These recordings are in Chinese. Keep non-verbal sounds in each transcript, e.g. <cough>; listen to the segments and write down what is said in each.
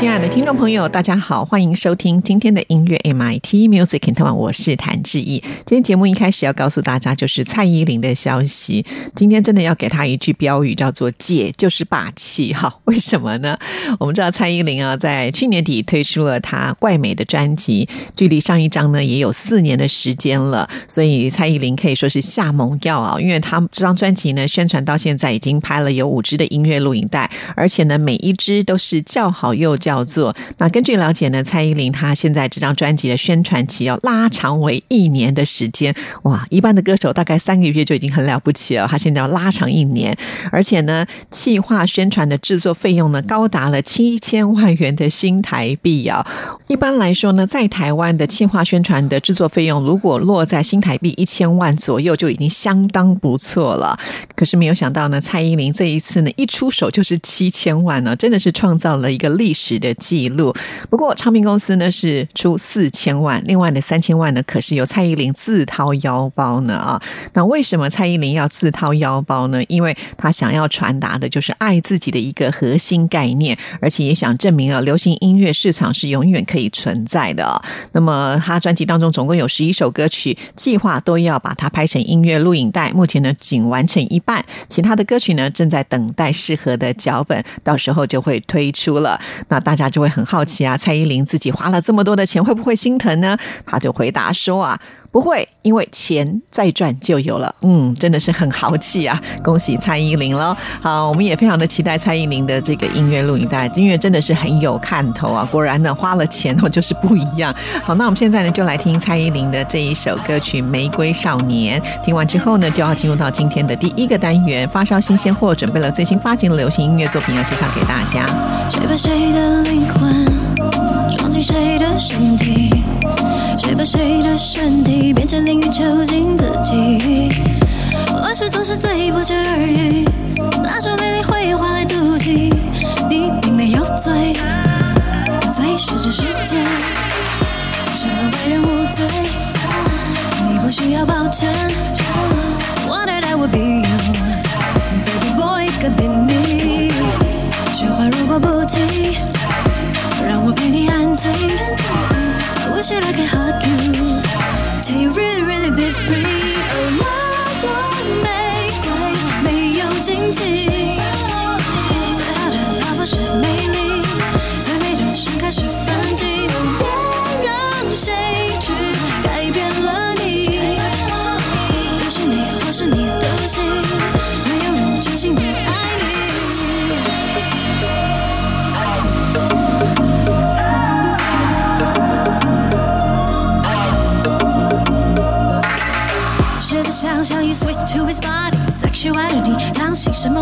亲爱的听众朋友，大家好，欢迎收听今天的音乐 MIT Music in Taiwan，我是谭志毅。今天节目一开始要告诉大家，就是蔡依林的消息。今天真的要给她一句标语，叫做“姐就是霸气”哈。<laughs> 为什么呢？我们知道蔡依林啊，在去年底推出了她怪美的专辑，距离上一张呢也有四年的时间了。所以蔡依林可以说是下猛药啊，因为她这张专辑呢，宣传到现在已经拍了有五支的音乐录影带，而且呢，每一支都是叫好又叫。叫做那根据了解呢，蔡依林她现在这张专辑的宣传期要拉长为一年的时间，哇！一般的歌手大概三个月就已经很了不起了，她现在要拉长一年，而且呢，企划宣传的制作费用呢高达了七千万元的新台币啊！一般来说呢，在台湾的企划宣传的制作费用如果落在新台币一千万左右，就已经相当不错了。可是没有想到呢，蔡依林这一次呢一出手就是七千万呢，真的是创造了一个历史。的记录，不过唱片公司呢是出四千万，另外的三千万呢可是由蔡依林自掏腰包呢啊。那为什么蔡依林要自掏腰包呢？因为她想要传达的就是爱自己的一个核心概念，而且也想证明啊，流行音乐市场是永远可以存在的。那么她专辑当中总共有十一首歌曲，计划都要把它拍成音乐录影带，目前呢仅完成一半，其他的歌曲呢正在等待适合的脚本，到时候就会推出了。那大家就会很好奇啊，蔡依林自己花了这么多的钱，会不会心疼呢？他就回答说啊，不会，因为钱再赚就有了。嗯，真的是很豪气啊！恭喜蔡依林喽！好，我们也非常的期待蔡依林的这个音乐录影带，音乐真的是很有看头啊！果然呢，花了钱哦就是不一样。好，那我们现在呢就来听蔡依林的这一首歌曲《玫瑰少年》。听完之后呢，就要进入到今天的第一个单元——发烧新鲜货，准备了最新发行的流行音乐作品要介绍给大家。谁把谁的灵魂装进谁的身体？谁把谁的身体变成淋浴囚禁自己？往事总是最不值而语，那种美丽会换来妒忌。你并没有罪，罪是这世界，什么为人无罪？你不需要抱歉。Wanted I would be you, baby boy could be me。雪花如果不停。让我陪你安静。I Wish I could hug you, till you really really be free. 那朵玫瑰没有荆棘，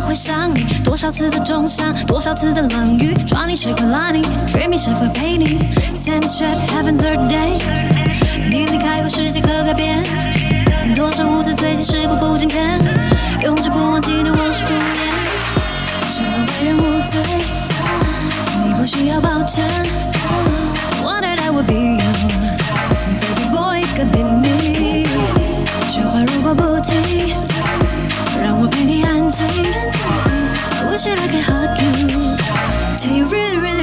会伤你？多少次的重伤，多少次的冷雨，抓你谁会拉你？dreaming 谁会陪你？Snapchat heaven third day，你离开后世界可改变，多少无字最近时过不经天，永志不忘记的往事不言，什么为人无罪？你不需要抱歉。Wanted I would be you，baby boy could be me。雪花如果不停，让我陪你安静。should I get hurt you? Do you really, really?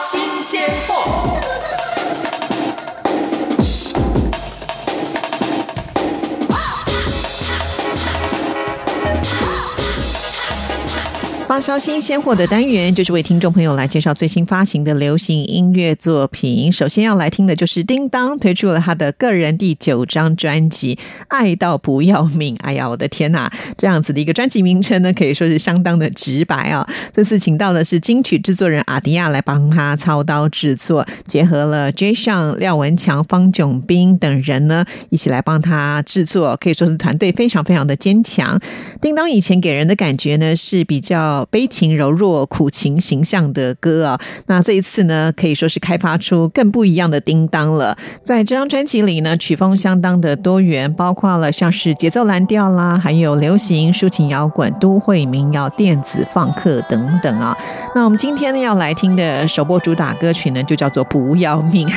新鲜货。发烧新鲜货的单元，就是为听众朋友来介绍最新发行的流行音乐作品。首先要来听的就是叮当推出了他的个人第九张专辑《爱到不要命》。哎呀，我的天哪！这样子的一个专辑名称呢，可以说是相当的直白啊。这次请到的是金曲制作人阿迪亚来帮他操刀制作，结合了 J. 上廖文强、方炯斌等人呢，一起来帮他制作，可以说是团队非常非常的坚强。叮当以前给人的感觉呢是比较。悲情柔弱、苦情形象的歌啊，那这一次呢，可以说是开发出更不一样的叮当了。在这张专辑里呢，曲风相当的多元，包括了像是节奏蓝调啦，还有流行、抒情摇滚、都会民谣、电子放克等等啊。那我们今天呢要来听的首播主打歌曲呢，就叫做《不要命》。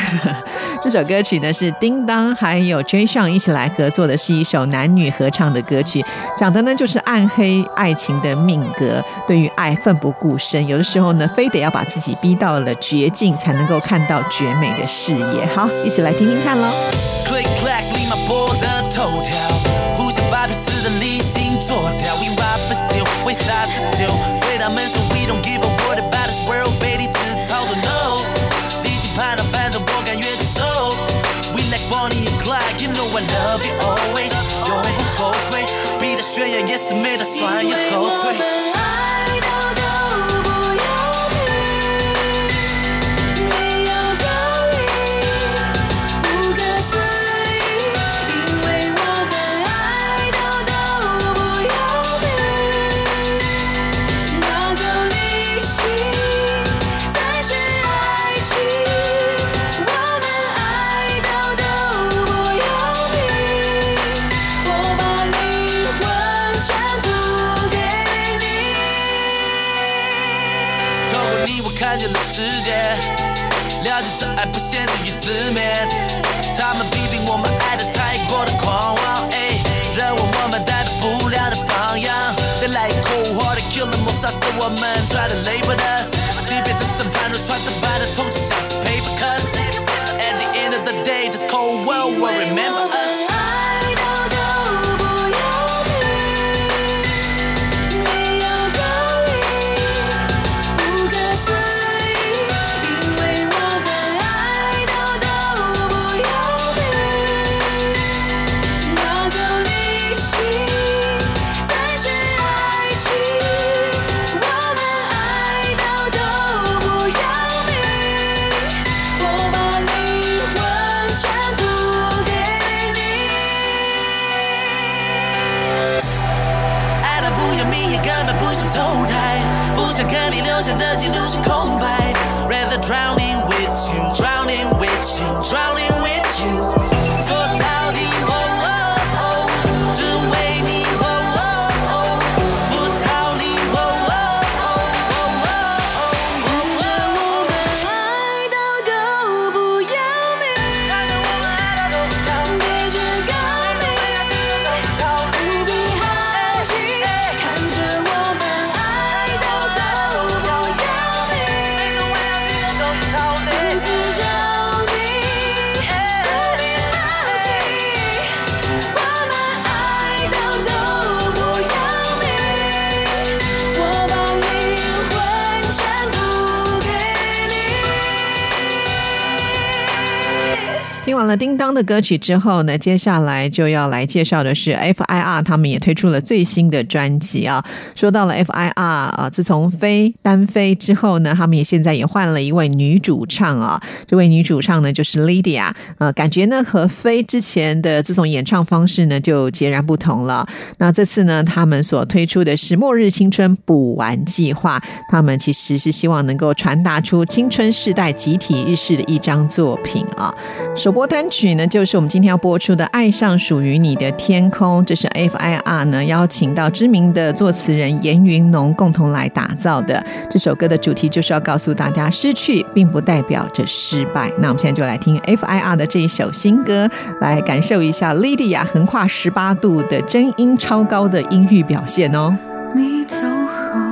这首歌曲呢是叮当还有 J 上一起来合作的，是一首男女合唱的歌曲，讲的呢就是暗黑爱情的命格。对于爱奋不顾身，有的时候呢，非得要把自己逼到了绝境，才能够看到绝美的视野。好，一起来听听看喽。宣言也是没得算，也后退。他们批评我们爱的太过的狂妄，认为我们带不了的榜样，别来恐慌的 killers，我们，try to label us。叮当的歌曲之后呢，接下来就要来介绍的是 F.I.R. 他们也推出了最新的专辑啊。说到了 F.I.R. 啊，自从飞单飞之后呢，他们也现在也换了一位女主唱啊。这位女主唱呢就是 Lydia 啊，感觉呢和飞之前的这种演唱方式呢就截然不同了。那这次呢，他们所推出的是《末日青春补完计划》，他们其实是希望能够传达出青春世代集体日式的一张作品啊。首播。单曲呢，就是我们今天要播出的《爱上属于你的天空》，这是 F.I.R 呢邀请到知名的作词人严云农共同来打造的。这首歌的主题就是要告诉大家，失去并不代表着失败。那我们现在就来听 F.I.R 的这一首新歌，来感受一下 Lydia 横跨十八度的真音超高的音域表现哦。你走后。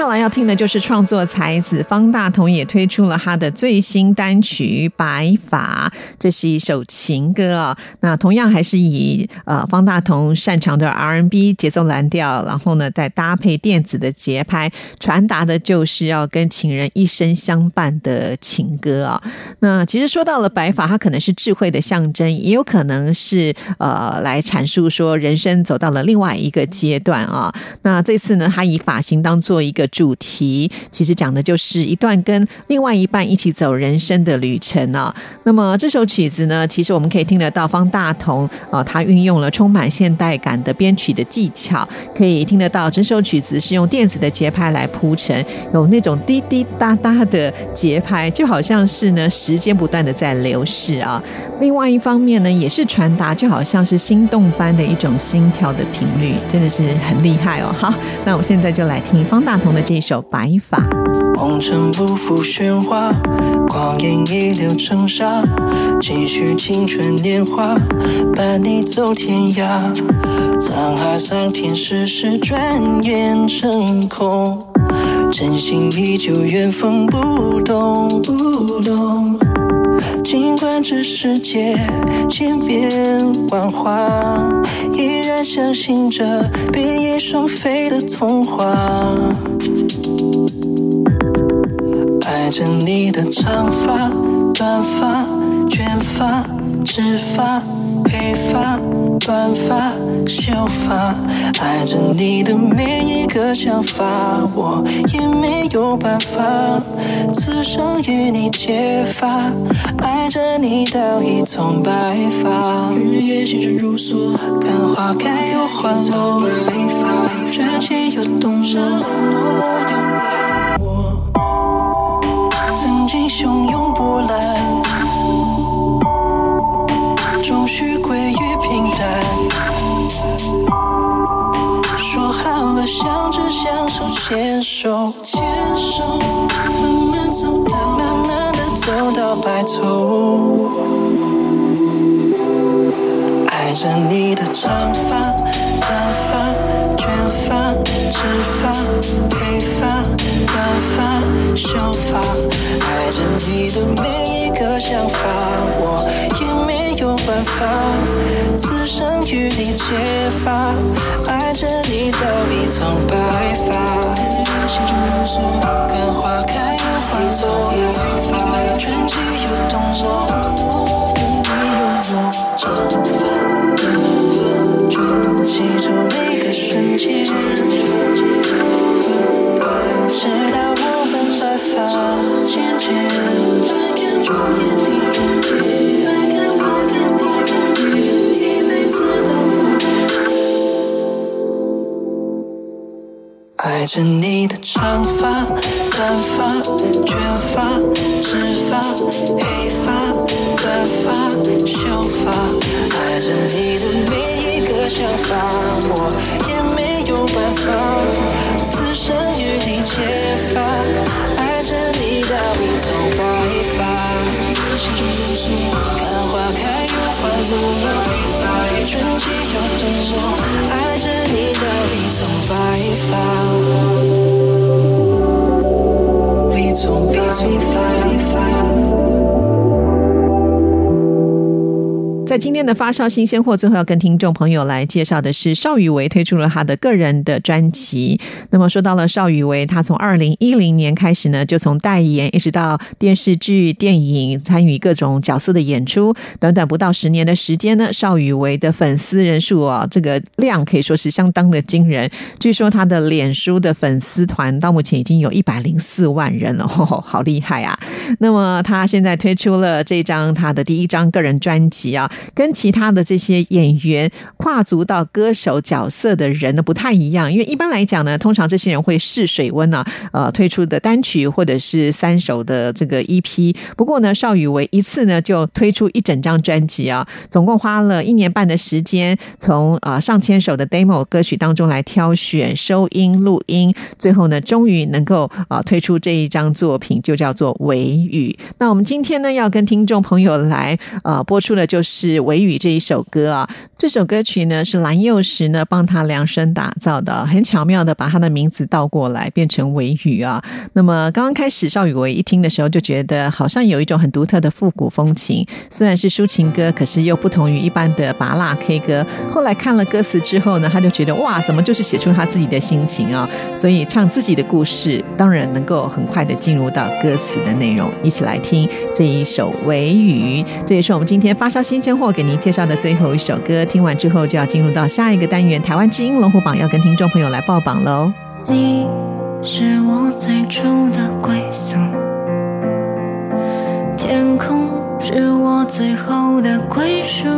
下来要听的就是创作才子方大同也推出了他的最新单曲《白发》，这是一首情歌啊、那同样还是以呃方大同擅长的 R&B 节奏蓝调，然后呢再搭配电子的节拍，传达的就是要跟情人一生相伴的情歌啊。那其实说到了白发，它可能是智慧的象征，也有可能是呃来阐述说人生走到了另外一个阶段啊。那这次呢，他以发型当做一个主题，其实讲的就是一段跟另外一半一起走人生的旅程啊。那么这首曲子呢，其实我们可以听得到方大同啊，他运用了充满现代感的编曲的技巧，可以听得到整首曲子是用电子的节拍来铺成，有那种滴滴答答的节拍，就好像是呢时间不断的在流逝啊。另外一方面呢，也是传达就好像是心动般的一种心跳的频率，真的是很厉害哦。好，那我现在就来听方大同的这首《白发》。红尘不负喧哗，光阴一流成沙，继续青春年华，伴你走天涯。沧海桑田，世事转眼成空，真心依旧，缘分不动不动。尽管这世界千变万化，依然相信着比翼双飞的童话。爱着你的长发、短发、卷发、直发、黑发、短发、秀发，爱着你的每一个想法，我也没有办法，此生与你结发，爱着你到一丛白发。日月星辰如梭，看花开又花落，传奇又动人，爱着你的长发、短发、卷发、直发、黑发、短发、秀发，爱着你在今天的发烧新鲜货，最后要跟听众朋友来介绍的是邵雨薇推出了他的个人的专辑。那么说到了邵雨薇，他从二零一零年开始呢，就从代言一直到电视剧、电影，参与各种角色的演出。短短不到十年的时间呢，邵雨薇的粉丝人数啊，这个量可以说是相当的惊人。据说他的脸书的粉丝团到目前已经有一百零四万人了，好厉害啊！那么他现在推出了这张他的第一张个人专辑啊。跟其他的这些演员跨足到歌手角色的人呢不太一样，因为一般来讲呢，通常这些人会试水温啊，呃，推出的单曲或者是三首的这个 EP。不过呢，邵雨薇一次呢就推出一整张专辑啊，总共花了一年半的时间，从啊上千首的 demo 歌曲当中来挑选、收音、录音，最后呢，终于能够啊推出这一张作品，就叫做《维语》。那我们今天呢要跟听众朋友来呃播出的就是。是维语这一首歌啊，这首歌曲呢是蓝幼时呢帮他量身打造的，很巧妙的把他的名字倒过来变成维语啊。那么刚刚开始邵雨薇一听的时候就觉得好像有一种很独特的复古风情，虽然是抒情歌，可是又不同于一般的拔辣 K 歌。后来看了歌词之后呢，他就觉得哇，怎么就是写出他自己的心情啊？所以唱自己的故事，当然能够很快的进入到歌词的内容。一起来听这一首维语，这也是我们今天发烧新鲜。或给您介绍的最后一首歌，听完之后就要进入到下一个单元——台湾之音龙虎榜，要跟听众朋友来报榜喽。你是我最初的归宿，天空是我最后的归属。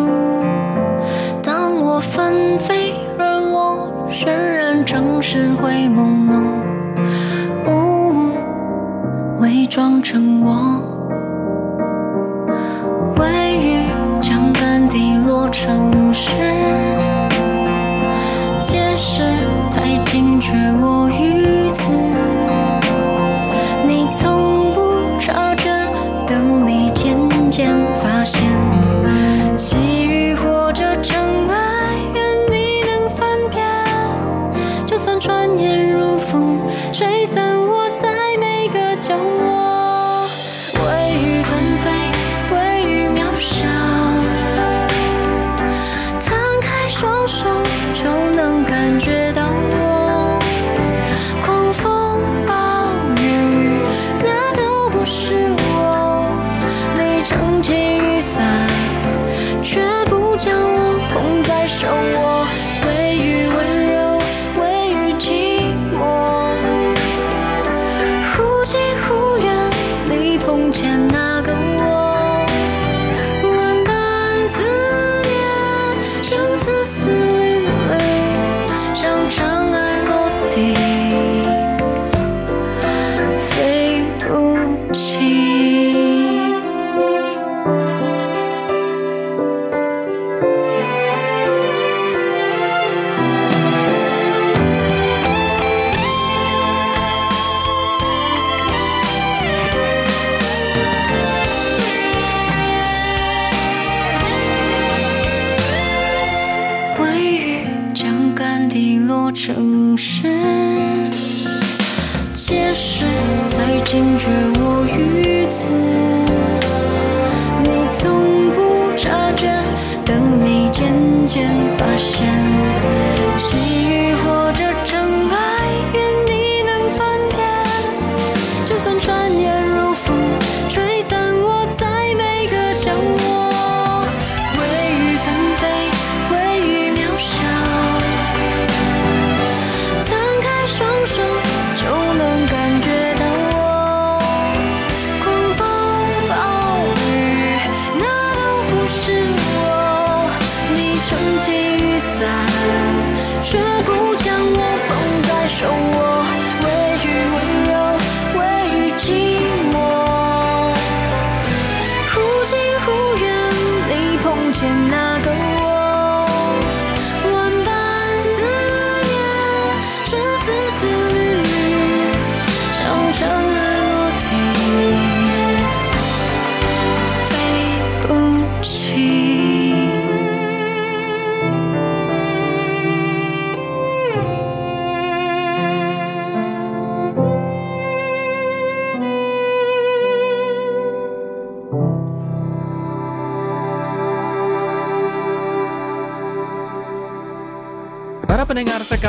当我纷飞而落，渲染城市灰蒙蒙，雾伪装成我。滴落城市，解释才惊觉我于此。你从不察觉，等你渐渐发现。细雨或者尘埃，愿你能分辨。就算转眼渐渐发现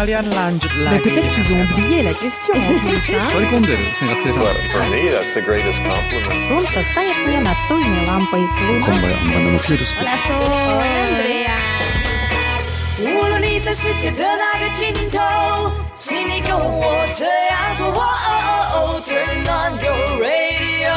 pendengar sekalian lanjut Mais lagi. peut-être qu'ils ont oublié la question <laughs> en plus, hein. Sorry sen katsotaan. Well, for me, that's the greatest compliment. Солнце стоит мне настольной лампой. Луна 今夜はまだのキュートスポット无论你在世界的哪个尽头，请你跟我这样做。哦哦哦，Turn on your radio。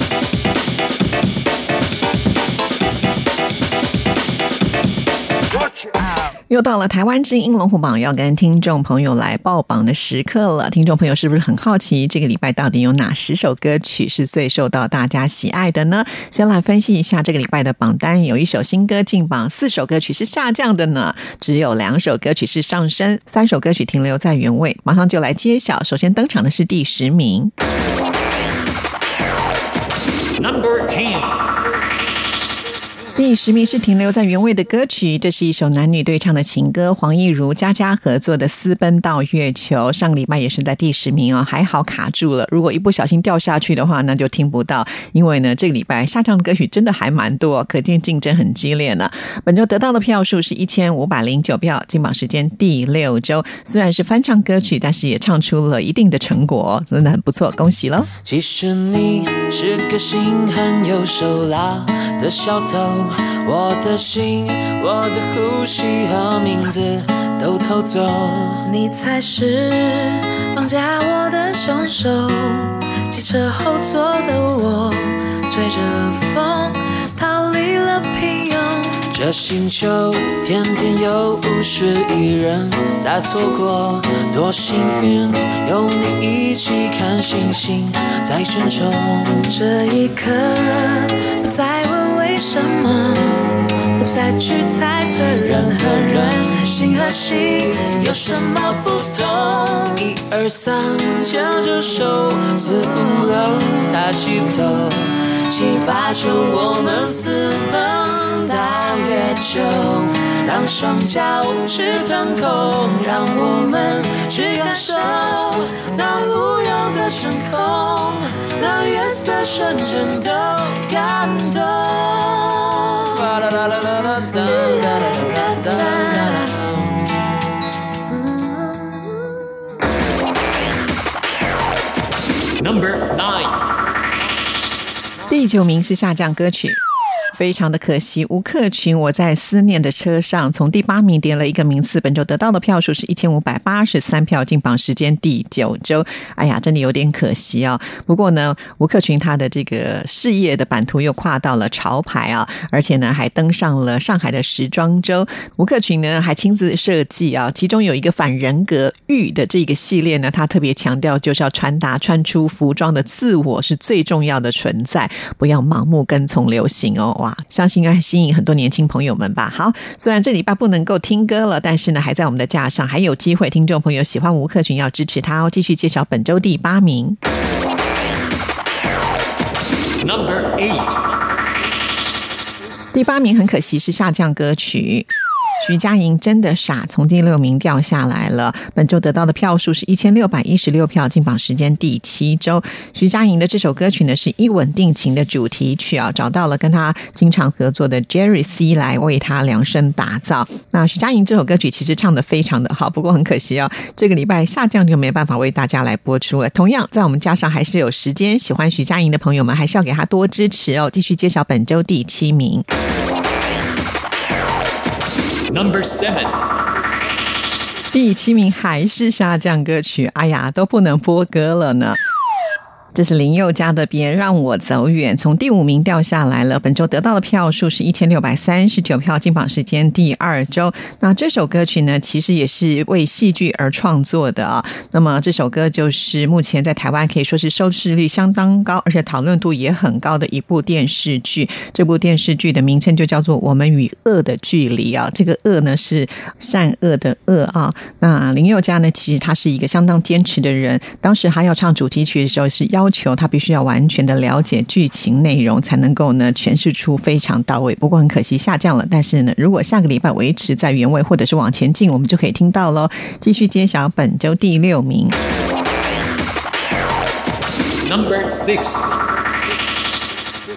又到了台湾之音龙虎榜要跟听众朋友来报榜的时刻了。听众朋友是不是很好奇，这个礼拜到底有哪十首歌曲是最受到大家喜爱的呢？先来分析一下这个礼拜的榜单，有一首新歌进榜，四首歌曲是下降的呢，只有两首歌曲是上升，三首歌曲停留在原位。马上就来揭晓，首先登场的是第十名。Number Ten，第十名是停留在原位的歌曲，这是一首男女对唱的情歌，黄义儒、佳佳合作的《私奔到月球》。上个礼拜也是在第十名哦，还好卡住了。如果一不小心掉下去的话，那就听不到。因为呢，这个礼拜下降的歌曲真的还蛮多，可见竞争很激烈呢。本周得到的票数是一千五百零九票，进榜时间第六周。虽然是翻唱歌曲，但是也唱出了一定的成果，真的很不错，恭喜喽！其实你是个心狠又手辣的小偷，我的心、我的呼吸和名字都偷走。你才是绑架我的凶手。汽车后座的我，吹着风逃离了平庸。这星球天天有五十亿人在错过，多幸运有你一起看星星在争宠。这一刻，不再问为什么，不再去猜测人和人、心和心有什么不同。一二三，牵着手，四五六，抬起头，七八九，我们私奔到月球，让双脚去腾空，让我们去感受那无忧的真空，让夜色瞬间都感动。啦啦啦啦啦啦啦啦啦啦啦 Number Nine，第九名是下降歌曲。非常的可惜，吴克群我在思念的车上从第八名跌了一个名次，本周得到的票数是一千五百八十三票，进榜时间第九周。哎呀，真的有点可惜啊、不过呢，吴克群他的这个事业的版图又跨到了潮牌啊，而且呢还登上了上海的时装周。吴克群呢还亲自设计啊，其中有一个反人格玉的这个系列呢，他特别强调就是要传达穿出服装的自我是最重要的存在，不要盲目跟从流行哦。哇，相信应该吸引很多年轻朋友们吧。好，虽然这礼拜不能够听歌了，但是呢还在我们的架上，还有机会。听众朋友喜欢吴克群要支持他哦。继续介绍本周第八名。Number Eight，第八名很可惜是下降歌曲。徐佳莹真的傻，从第六名掉下来了。本周得到的票数是一千六百一十六票，进榜时间第七周。徐佳莹的这首歌曲呢是《一吻定情》的主题曲啊，找到了跟她经常合作的 Jerry C 来为她量身打造。那徐佳莹这首歌曲其实唱的非常的好，不过很可惜哦，这个礼拜下降就没办法为大家来播出了。同样，在我们加上还是有时间，喜欢徐佳莹的朋友们还是要给她多支持哦。继续介绍本周第七名。Number Seven，第七名还是下降歌曲，哎呀，都不能播歌了呢。这是林宥嘉的《别让我走远》，从第五名掉下来了。本周得到的票数是一千六百三十九票，进榜时间第二周。那这首歌曲呢，其实也是为戏剧而创作的啊。那么这首歌就是目前在台湾可以说是收视率相当高，而且讨论度也很高的一部电视剧。这部电视剧的名称就叫做《我们与恶的距离》啊。这个“恶”呢是善恶的“恶”啊。那林宥嘉呢，其实他是一个相当坚持的人。当时他要唱主题曲的时候是要。要求他必须要完全的了解剧情内容，才能够呢诠释出非常到位。不过很可惜下降了，但是呢，如果下个礼拜维持在原位，或者是往前进，我们就可以听到喽。继续揭晓本周第六名，Number Six。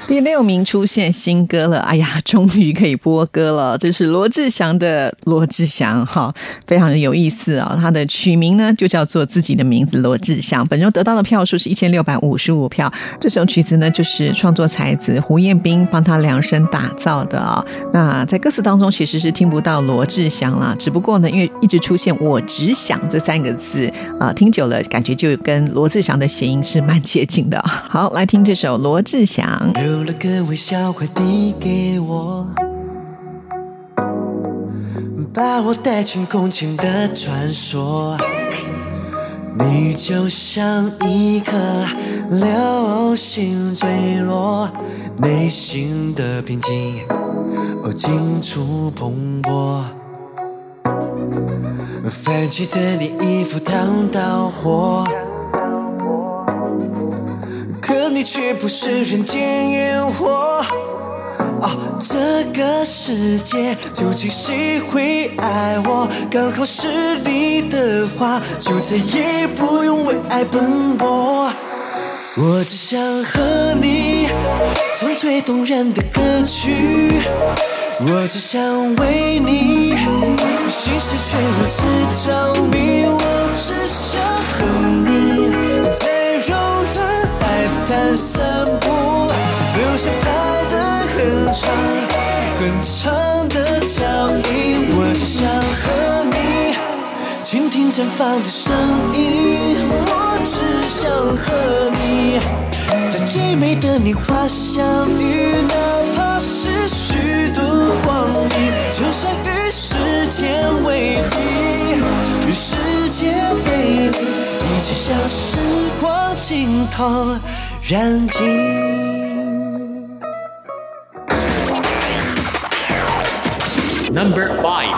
第六名出现新歌了，哎呀，终于可以播歌了！这是罗志祥的罗志祥，哈，非常的有意思啊。他的曲名呢就叫做自己的名字罗志祥。本周得到的票数是一千六百五十五票。这首曲子呢就是创作才子胡彦斌帮他量身打造的啊。那在歌词当中其实是听不到罗志祥啦，只不过呢因为一直出现“我只想”这三个字啊，听久了感觉就跟罗志祥的谐音是蛮接近的。好，来听这首罗志祥。留了个微笑，快递给我，把我带进空前的传说。你就像一颗流星坠落，内心的平静哦，尽处蓬勃。泛起的你衣服烫到火。可你却不是人间烟火。哦，这个世界究竟谁会爱我？刚好是你的话，就再也不用为爱奔波。我只想和你唱最动人的歌曲，我只想为你心碎却如此着迷，我倾听绽放的声音。我只想和你在最美的年华相遇，哪怕是虚度光阴，就算与时间为敌，与世界背离，一切像时光尽头。燃尽。Number five，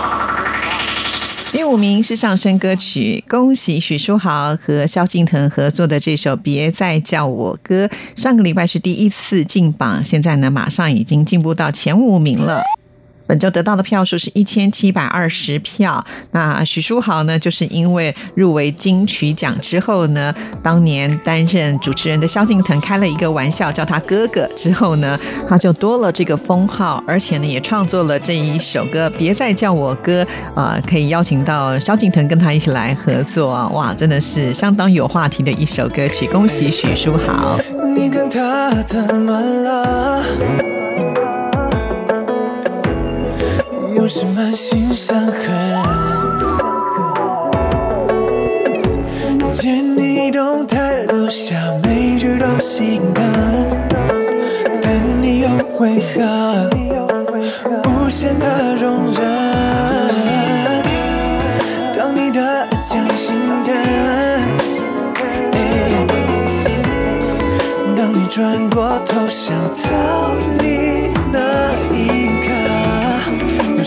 名是上升歌曲，恭喜许书豪和萧敬腾合作的这首《别再叫我哥》。上个礼拜是第一次进榜，现在呢，马上已经进步到前五名了。本周得到的票数是一千七百二十票。那许书豪呢，就是因为入围金曲奖之后呢，当年担任主持人的萧敬腾开了一个玩笑，叫他哥哥之后呢，他就多了这个封号，而且呢，也创作了这一首歌《别再叫我哥》啊，可以邀请到萧敬腾跟他一起来合作啊，哇，真的是相当有话题的一首歌曲。恭喜许书豪！你跟他怎么了？又是满心伤痕，见你动态留下每句都心疼，但你又为何无限的容忍？当你的爱将心灯，当你转过头想逃离那一。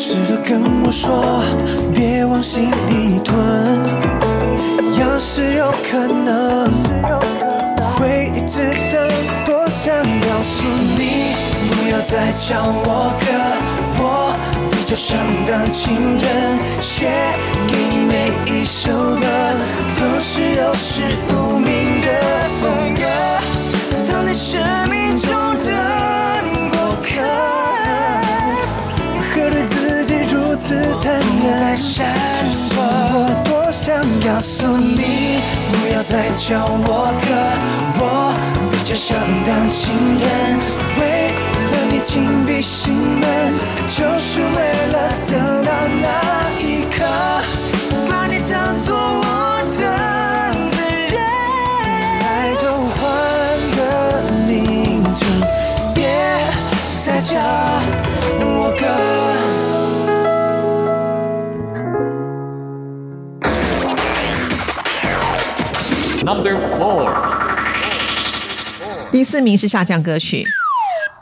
试着跟我说，别往心里吞。要是有可能，会一直等。多想告诉你，不要再叫我哥，我比较想当情人。写给你每一首歌，都是有始无明的风格。当你生命中忍，其实我多想告诉你，不要再叫我哥，我比较想当情人，为了你紧闭心门，就是为了等到那第四名是下降歌曲。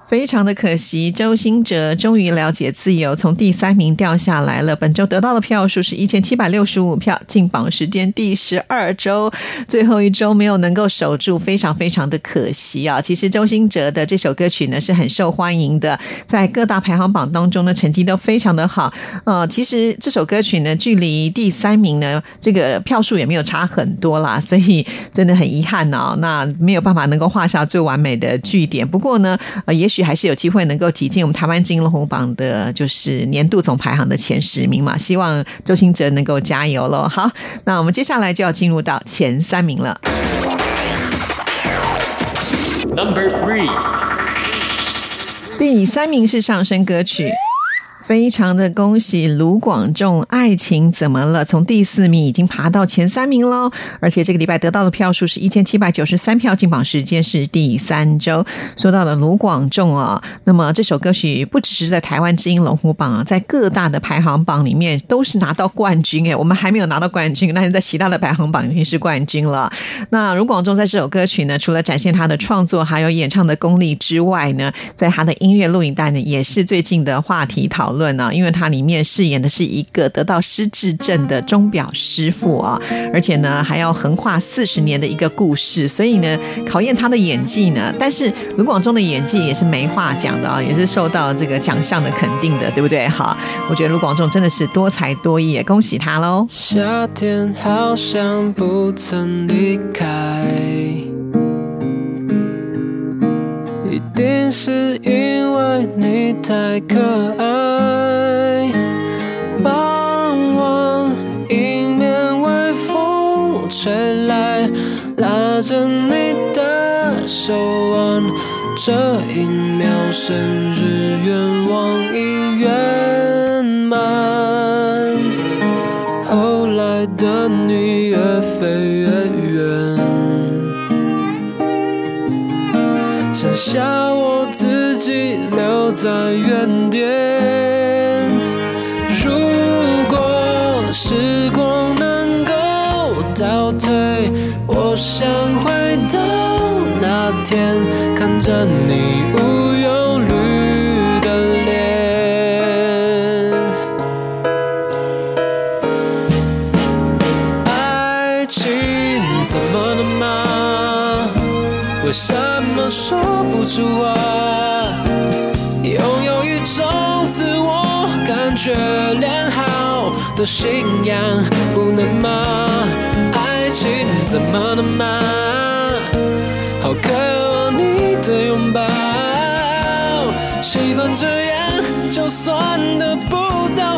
非常的可惜，周兴哲终于了解自由，从第三名掉下来了。本周得到的票数是一千七百六十五票，进榜时间第十二周，最后一周没有能够守住，非常非常的可惜啊！其实周兴哲的这首歌曲呢是很受欢迎的，在各大排行榜当中呢成绩都非常的好。呃，其实这首歌曲呢距离第三名呢这个票数也没有差很多啦，所以真的很遗憾哦，那没有办法能够画下最完美的句点。不过呢，呃，也许。还是有机会能够挤进我们台湾金龙红榜的，就是年度总排行的前十名嘛。希望周星哲能够加油喽。好，那我们接下来就要进入到前三名了。Number three，第三名是上升歌曲。非常的恭喜卢广仲，《爱情怎么了》从第四名已经爬到前三名喽，而且这个礼拜得到的票数是一千七百九十三票，进榜时间是第三周。说到了卢广仲啊，那么这首歌曲不只是在台湾之音龙虎榜啊，在各大的排行榜里面都是拿到冠军哎，我们还没有拿到冠军，但是在其他的排行榜已经是冠军了。那卢广仲在这首歌曲呢，除了展现他的创作还有演唱的功力之外呢，在他的音乐录影带呢，也是最近的话题讨论。论呢，因为它里面饰演的是一个得到失智症的钟表师傅啊，而且呢还要横跨四十年的一个故事，所以呢考验他的演技呢。但是卢广仲的演技也是没话讲的啊，也是受到这个奖项的肯定的，对不对？好，我觉得卢广仲真的是多才多艺，恭喜他喽！夏天好像不曾离开。定是因为你太可爱。傍晚，迎面微风吹来，拉着你的手腕，这一秒生日愿望已圆满。后来的你越飞越远。剩下在原点。如果时光能够倒退，我想回到那天，看着你无忧虑的脸。爱情怎么了吗？为什么说不出话？拥有一种自我感觉良好的信仰，不能吗？爱情怎么能吗？好渴望你的拥抱，习惯这样，就算得不到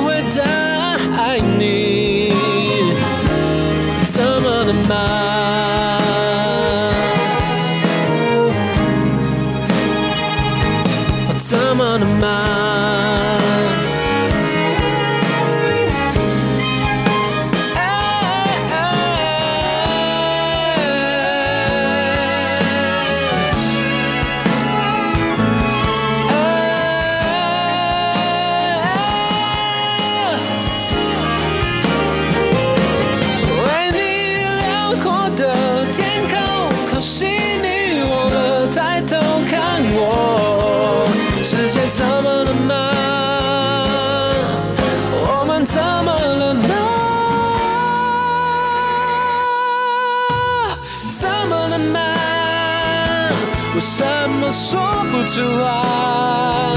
出话？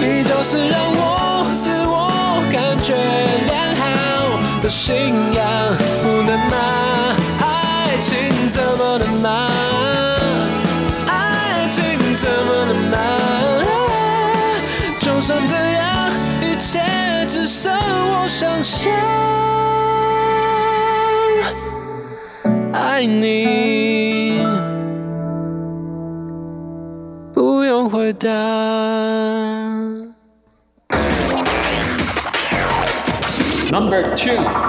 你就是让我自我感觉良好的信仰，不能吗？爱情怎么能吗？爱情怎么能吗？就算这样，一切只剩我想象。爱你，不用回答。Number two，第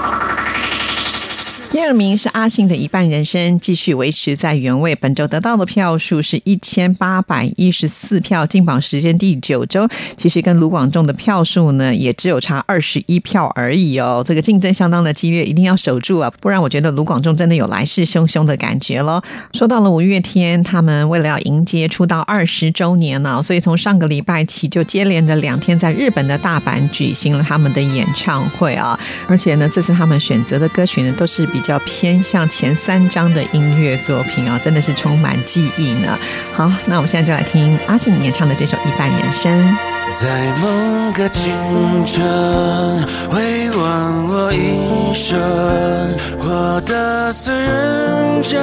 二名是阿信的一半人生，继续维持在原位。本周得到的票数是一千八百一十四票，进榜时间第九周。其实跟卢广仲的票数呢，也只有差二十一票而已哦。这个竞争相当的激烈，一定要守住啊，不然我觉得卢广仲真的有来势汹汹的感觉咯。说到了五月天，他们为了要迎接出道二十周年呢，所以从上个礼拜起就接连着两天在日本的大阪举行了他们的演唱会啊。而且呢，这次他们选择的歌曲呢，都是比较偏向前三张的音乐作品啊，真的是充满记忆呢。好，那我们现在就来听阿信演唱的这首《一半人生》。在某个清晨，回望我一生，活得虽认真，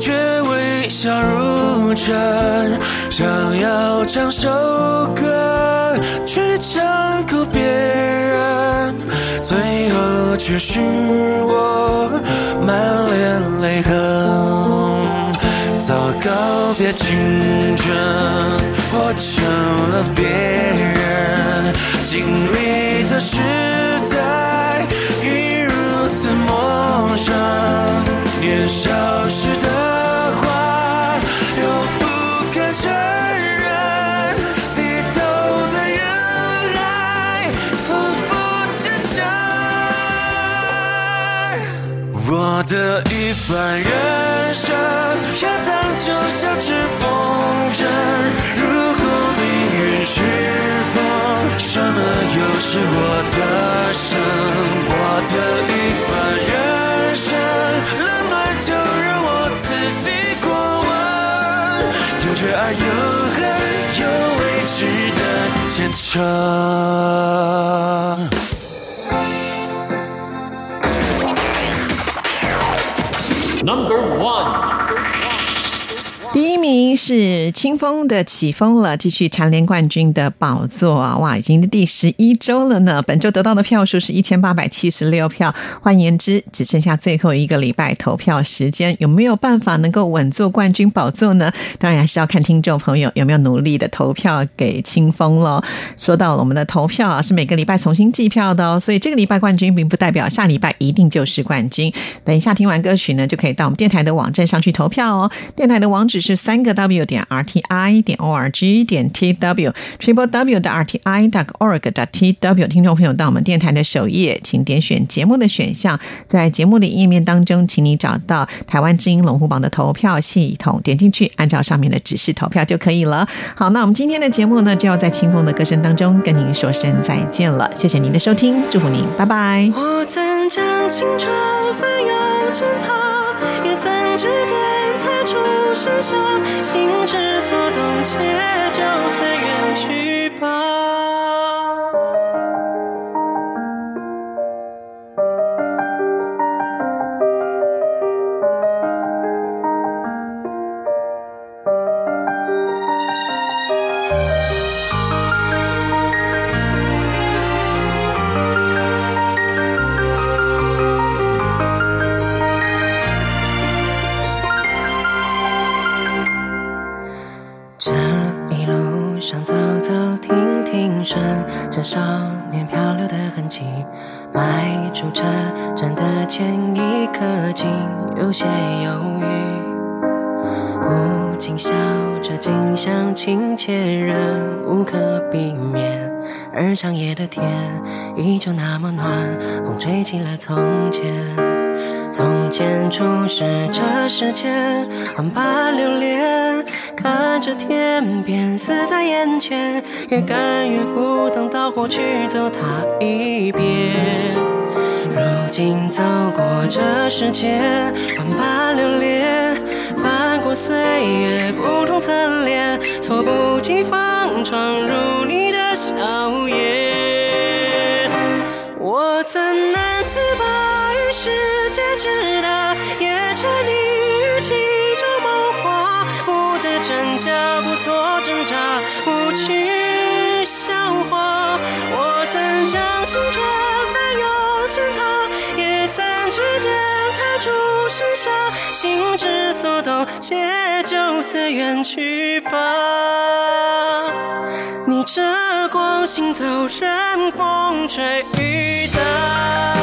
却微笑如真。想要唱首歌却是我满脸泪痕。早告别青春，活成了别人。经历的时代已如此陌生，年少时我的一半人生，要当就像只风筝。如果命运是风，什么又是我的生？我的一半人生，冷暖就让我仔细过问。有热爱，有恨，有未知的前程。Number one，第一是清风的起风了，继续蝉联冠军的宝座啊！哇，已经是第十一周了呢。本周得到的票数是一千八百七十六票，换言之，只剩下最后一个礼拜投票时间，有没有办法能够稳坐冠军宝座呢？当然还是要看听众朋友有没有努力的投票给清风喽。说到了我们的投票啊，是每个礼拜重新计票的哦，所以这个礼拜冠军并不代表下礼拜一定就是冠军。等一下听完歌曲呢，就可以到我们电台的网站上去投票哦。电台的网址是三个 W 点 RTI 点 ORG 点 TW，Triple W 的 RTI dot org dot TW。听众朋友到我们电台的首页，请点选节目的选项，在节目的页面当中，请你找到台湾之音龙虎榜的投票系统，点进去，按照上面的指示投票就可以了。好，那我们今天的节目呢，就要在清风的歌声当中跟您说声再见了。谢谢您的收听，祝福您，拜拜。我曾将青春翻涌成她，也曾指尖剩下，心之所动，且就随缘去吧。停停，顺着少年漂流的痕迹，迈出车站的前一刻竟有些犹豫。不禁笑着，近乡情怯，仍无可避免。而长夜的天依旧那么暖，风吹起了从前。从前初识这世间，万般流连，看着天边死在眼前，也甘愿赴汤蹈火去走它一遍。如今走过这世间，万般流连，翻过岁月不同侧脸，猝不及防闯入你的笑颜。我怎能自拔于世心之所动，且就随缘去吧。逆着光行走，任风吹雨打。